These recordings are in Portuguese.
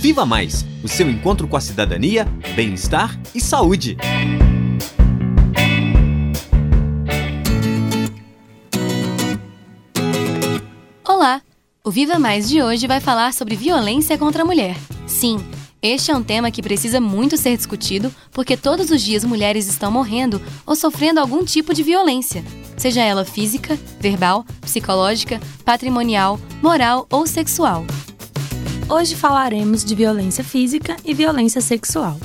Viva Mais o seu encontro com a cidadania, bem-estar e saúde. Olá! O Viva Mais de hoje vai falar sobre violência contra a mulher. Sim, este é um tema que precisa muito ser discutido porque todos os dias mulheres estão morrendo ou sofrendo algum tipo de violência, seja ela física, verbal, psicológica, patrimonial, moral ou sexual. Hoje falaremos de violência física e violência sexual.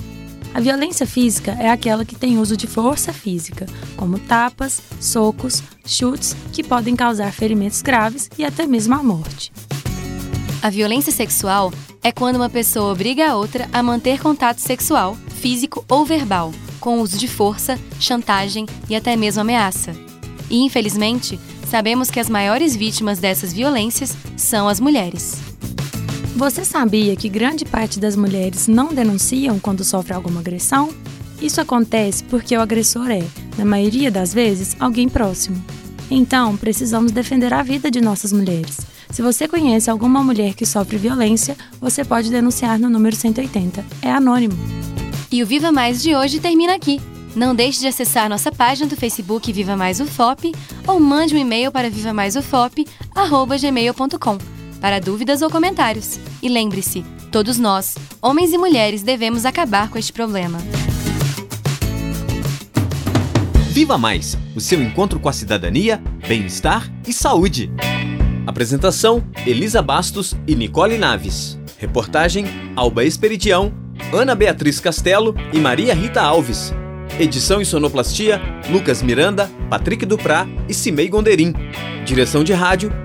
A violência física é aquela que tem uso de força física, como tapas, socos, chutes, que podem causar ferimentos graves e até mesmo a morte. A violência sexual é quando uma pessoa obriga a outra a manter contato sexual, físico ou verbal, com uso de força, chantagem e até mesmo ameaça. E, infelizmente, sabemos que as maiores vítimas dessas violências são as mulheres. Você sabia que grande parte das mulheres não denunciam quando sofre alguma agressão? Isso acontece porque o agressor é, na maioria das vezes, alguém próximo. Então, precisamos defender a vida de nossas mulheres. Se você conhece alguma mulher que sofre violência, você pode denunciar no número 180. É anônimo. E o Viva Mais de hoje termina aqui. Não deixe de acessar nossa página do Facebook Viva Mais UFOP ou mande um e-mail para vivamaisufop@gmail.com para dúvidas ou comentários. E lembre-se, todos nós, homens e mulheres, devemos acabar com este problema. Viva Mais o seu encontro com a cidadania, bem-estar e saúde. Apresentação: Elisa Bastos e Nicole Naves. Reportagem: Alba Esperidião, Ana Beatriz Castelo e Maria Rita Alves. Edição e sonoplastia: Lucas Miranda, Patrick Duprá e Cimei Gonderim. Direção de rádio: